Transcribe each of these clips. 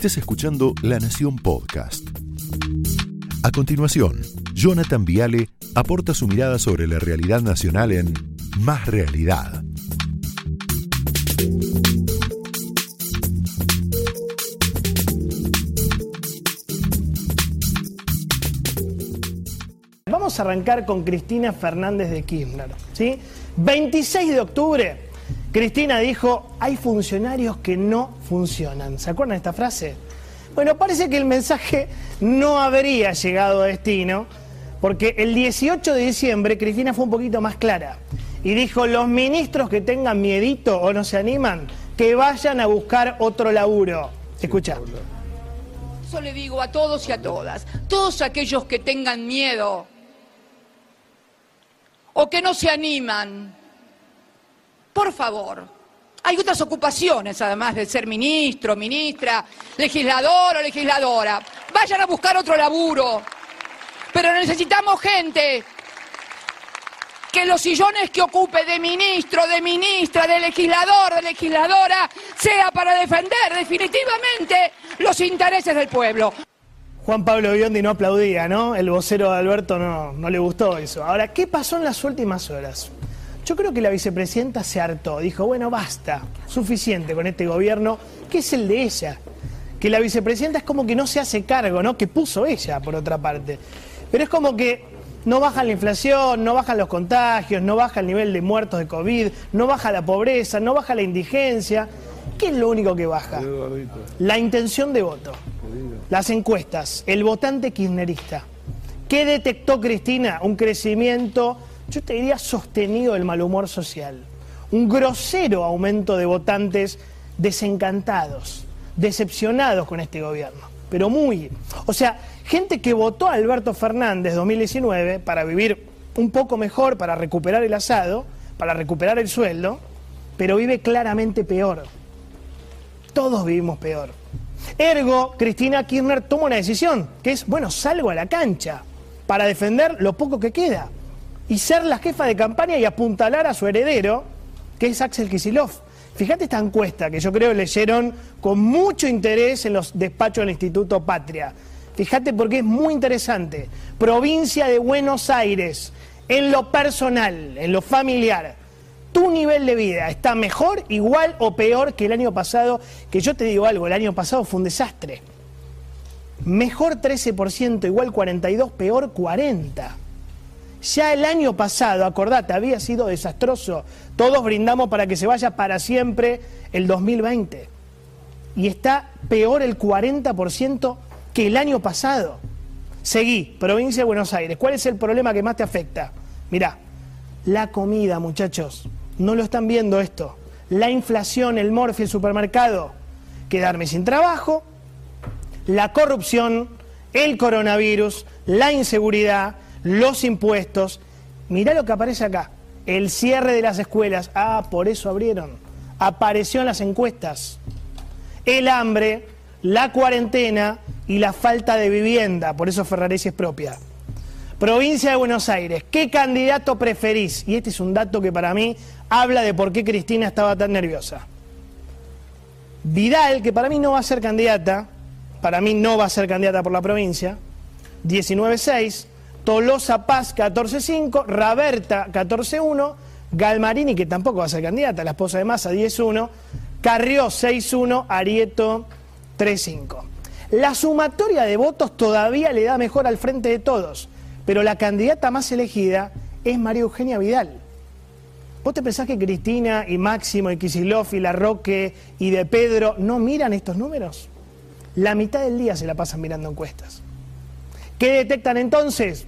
Estés escuchando La Nación Podcast. A continuación, Jonathan Viale aporta su mirada sobre la realidad nacional en Más Realidad. Vamos a arrancar con Cristina Fernández de Kirchner. ¿sí? 26 de octubre, Cristina dijo, hay funcionarios que no funcionan. ¿Se acuerdan de esta frase? Bueno, parece que el mensaje no habría llegado a destino, porque el 18 de diciembre Cristina fue un poquito más clara y dijo, los ministros que tengan miedito o no se animan, que vayan a buscar otro laburo. Escucha. Eso le digo a todos y a todas, todos aquellos que tengan miedo o que no se animan, por favor, hay otras ocupaciones además de ser ministro, ministra, legislador o legisladora. Vayan a buscar otro laburo. Pero necesitamos gente que los sillones que ocupe de ministro, de ministra, de legislador, de legisladora, sea para defender definitivamente los intereses del pueblo. Juan Pablo Biondi no aplaudía, ¿no? El vocero de Alberto no, no le gustó eso. Ahora, ¿qué pasó en las últimas horas? Yo creo que la vicepresidenta se hartó, dijo, bueno, basta, suficiente con este gobierno, que es el de ella. Que la vicepresidenta es como que no se hace cargo, ¿no? Que puso ella, por otra parte. Pero es como que no baja la inflación, no bajan los contagios, no baja el nivel de muertos de COVID, no baja la pobreza, no baja la indigencia. ¿Qué es lo único que baja? La intención de voto. Las encuestas, el votante kirchnerista. ¿Qué detectó Cristina? Un crecimiento, yo te diría, sostenido del mal humor social. Un grosero aumento de votantes desencantados, decepcionados con este gobierno. Pero muy. O sea, gente que votó a Alberto Fernández 2019 para vivir un poco mejor, para recuperar el asado, para recuperar el sueldo, pero vive claramente peor. Todos vivimos peor. Ergo, Cristina Kirchner toma una decisión, que es, bueno, salgo a la cancha para defender lo poco que queda y ser la jefa de campaña y apuntalar a su heredero, que es Axel Kisilov. Fíjate esta encuesta que yo creo leyeron con mucho interés en los despachos del Instituto Patria. Fíjate porque es muy interesante. Provincia de Buenos Aires, en lo personal, en lo familiar, tu nivel de vida está mejor, igual o peor que el año pasado, que yo te digo algo, el año pasado fue un desastre. Mejor 13%, igual 42, peor 40. Ya el año pasado, acordate, había sido desastroso. Todos brindamos para que se vaya para siempre el 2020. Y está peor el 40% que el año pasado. Seguí, provincia de Buenos Aires. ¿Cuál es el problema que más te afecta? Mirá, la comida, muchachos. No lo están viendo esto. La inflación, el morfi, el supermercado. Quedarme sin trabajo, la corrupción, el coronavirus, la inseguridad, los impuestos. Mirá lo que aparece acá. El cierre de las escuelas. Ah, por eso abrieron. Apareció en las encuestas. El hambre, la cuarentena y la falta de vivienda. Por eso Ferraresi es propia. Provincia de Buenos Aires, ¿qué candidato preferís? Y este es un dato que para mí habla de por qué Cristina estaba tan nerviosa. Vidal, que para mí no va a ser candidata, para mí no va a ser candidata por la provincia, 19-6, Tolosa Paz 14-5, Raberta 14-1, Galmarini, que tampoco va a ser candidata, la esposa de Massa 10-1, Carrió 6-1, Arieto 3-5. La sumatoria de votos todavía le da mejor al frente de todos pero la candidata más elegida es María Eugenia Vidal. ¿Vos te pensás que Cristina y Máximo y Kisilov y Larroque y De Pedro no miran estos números? La mitad del día se la pasan mirando encuestas. ¿Qué detectan entonces?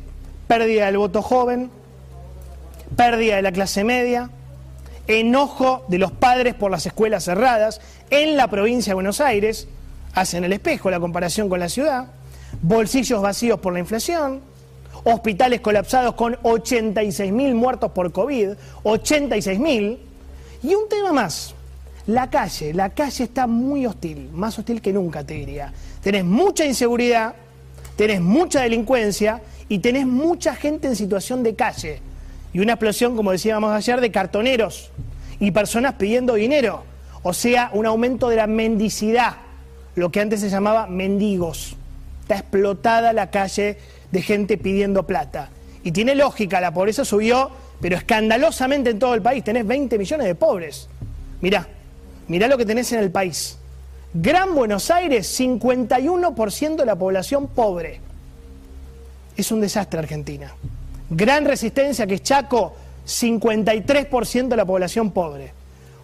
Pérdida del voto joven, pérdida de la clase media, enojo de los padres por las escuelas cerradas en la provincia de Buenos Aires, hacen el espejo la comparación con la ciudad, bolsillos vacíos por la inflación, hospitales colapsados con 86.000 muertos por COVID, 86.000. Y un tema más, la calle, la calle está muy hostil, más hostil que nunca te diría. Tenés mucha inseguridad, tenés mucha delincuencia y tenés mucha gente en situación de calle. Y una explosión, como decíamos ayer, de cartoneros y personas pidiendo dinero. O sea, un aumento de la mendicidad. lo que antes se llamaba mendigos. Está explotada la calle de gente pidiendo plata. Y tiene lógica, la pobreza subió, pero escandalosamente en todo el país. Tenés 20 millones de pobres. Mirá, mirá lo que tenés en el país. Gran Buenos Aires, 51% de la población pobre. Es un desastre Argentina. Gran Resistencia, que es Chaco, 53% de la población pobre.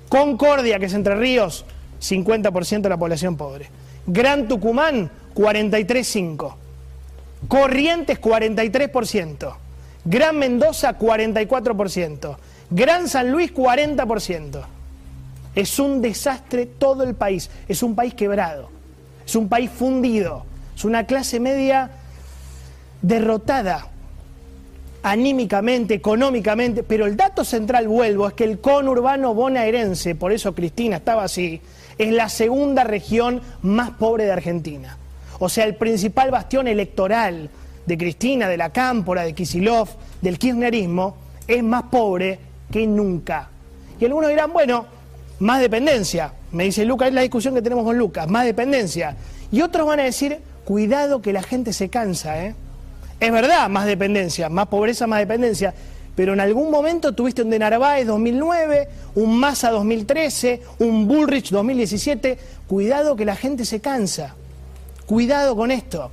Concordia, que es Entre Ríos, 50% de la población pobre. Gran Tucumán, 43,5%. Corrientes, 43%. Gran Mendoza, 44%. Gran San Luis, 40%. Es un desastre todo el país. Es un país quebrado. Es un país fundido. Es una clase media derrotada anímicamente, económicamente, pero el dato central, vuelvo, es que el conurbano bonaerense, por eso Cristina estaba así, es la segunda región más pobre de Argentina. O sea, el principal bastión electoral de Cristina, de la Cámpora, de Kisilov, del kirchnerismo, es más pobre que nunca. Y algunos dirán, bueno, más dependencia. Me dice Lucas, es la discusión que tenemos con Lucas, más dependencia. Y otros van a decir, cuidado que la gente se cansa, ¿eh? Es verdad, más dependencia, más pobreza, más dependencia. Pero en algún momento tuviste un de Narváez 2009, un Massa 2013, un Bullrich 2017. Cuidado que la gente se cansa. Cuidado con esto.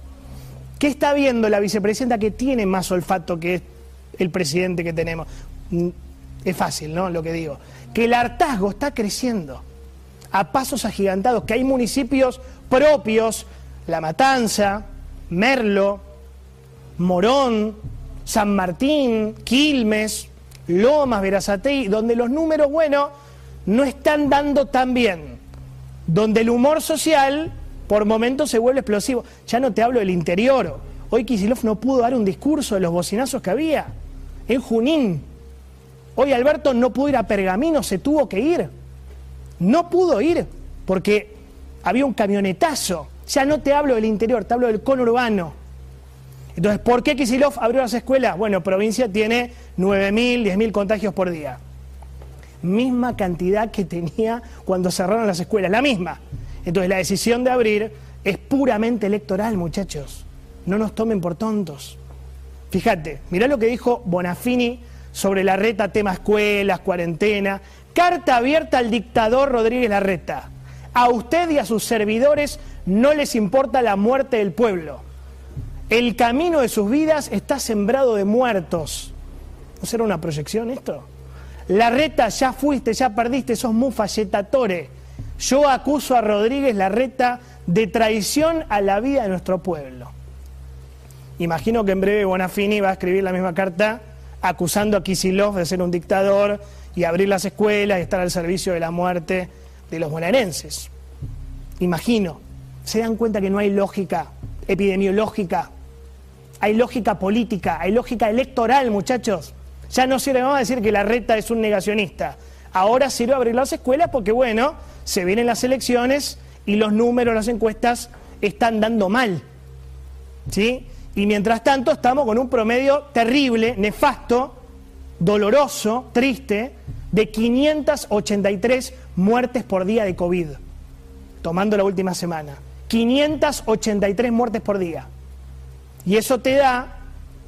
¿Qué está viendo la vicepresidenta que tiene más olfato que el presidente que tenemos? Es fácil, ¿no? Lo que digo. Que el hartazgo está creciendo a pasos agigantados, que hay municipios propios, La Matanza, Merlo, Morón, San Martín, Quilmes, Lomas, Verazatei, donde los números, bueno, no están dando tan bien, donde el humor social por momentos se vuelve explosivo. Ya no te hablo del interior. Hoy Kisilov no pudo dar un discurso de los bocinazos que había en Junín. Hoy Alberto no pudo ir a Pergamino, se tuvo que ir. No pudo ir porque había un camionetazo. Ya no te hablo del interior, te hablo del conurbano. Entonces, ¿por qué Kisilov abrió las escuelas? Bueno, provincia tiene 9.000, 10.000 contagios por día. Misma cantidad que tenía cuando cerraron las escuelas, la misma. Entonces, la decisión de abrir es puramente electoral, muchachos. No nos tomen por tontos. Fíjate, mirá lo que dijo Bonafini sobre la reta, tema escuelas, cuarentena. Carta abierta al dictador Rodríguez Larreta. A usted y a sus servidores no les importa la muerte del pueblo. El camino de sus vidas está sembrado de muertos. ¿No será una proyección esto? La reta, ya fuiste, ya perdiste, sos muy falletatore. Yo acuso a Rodríguez Larreta de traición a la vida de nuestro pueblo. Imagino que en breve Bonafini va a escribir la misma carta acusando a Kisilov de ser un dictador y abrir las escuelas y estar al servicio de la muerte de los bonaerenses. Imagino. Se dan cuenta que no hay lógica epidemiológica hay lógica política, hay lógica electoral, muchachos. Ya no sirve más decir que la reta es un negacionista. Ahora sirve abrir las escuelas porque, bueno, se vienen las elecciones y los números, las encuestas están dando mal. ¿Sí? Y mientras tanto estamos con un promedio terrible, nefasto, doloroso, triste, de 583 muertes por día de COVID, tomando la última semana. 583 muertes por día. Y eso te da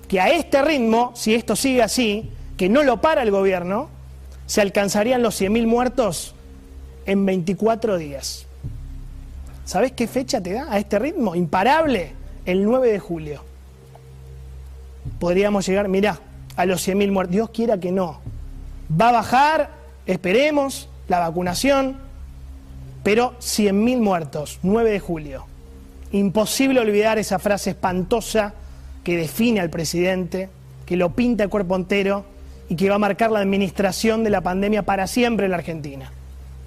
que a este ritmo, si esto sigue así, que no lo para el gobierno, se alcanzarían los 100.000 muertos en 24 días. ¿Sabes qué fecha te da a este ritmo? Imparable, el 9 de julio. Podríamos llegar, mirá, a los 100.000 muertos. Dios quiera que no. Va a bajar, esperemos, la vacunación, pero 100.000 muertos, 9 de julio. Imposible olvidar esa frase espantosa que define al presidente, que lo pinta el cuerpo entero y que va a marcar la administración de la pandemia para siempre en la Argentina.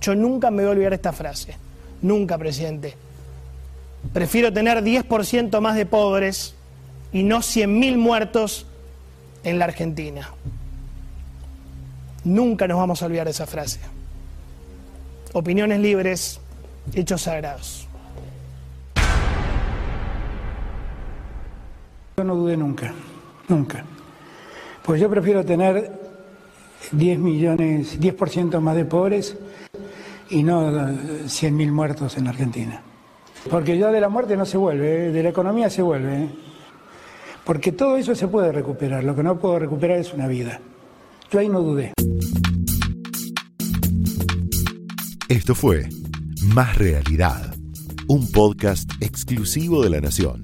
Yo nunca me voy a olvidar esta frase. Nunca, presidente. Prefiero tener 10% más de pobres y no 100.000 muertos en la Argentina. Nunca nos vamos a olvidar esa frase. Opiniones libres, hechos sagrados. no dude nunca, nunca. Pues yo prefiero tener 10 millones, 10% más de pobres y no 100.000 muertos en Argentina. Porque ya de la muerte no se vuelve, ¿eh? de la economía se vuelve. Porque todo eso se puede recuperar, lo que no puedo recuperar es una vida. Yo ahí no dudé. Esto fue Más Realidad, un podcast exclusivo de La Nación.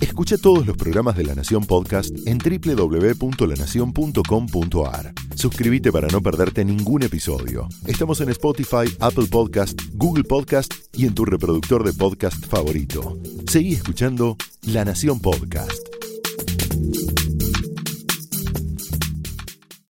Escucha todos los programas de La Nación Podcast en www.lanacion.com.ar. Suscríbete para no perderte ningún episodio. Estamos en Spotify, Apple Podcast, Google Podcast y en tu reproductor de podcast favorito. Seguí escuchando La Nación Podcast. thank you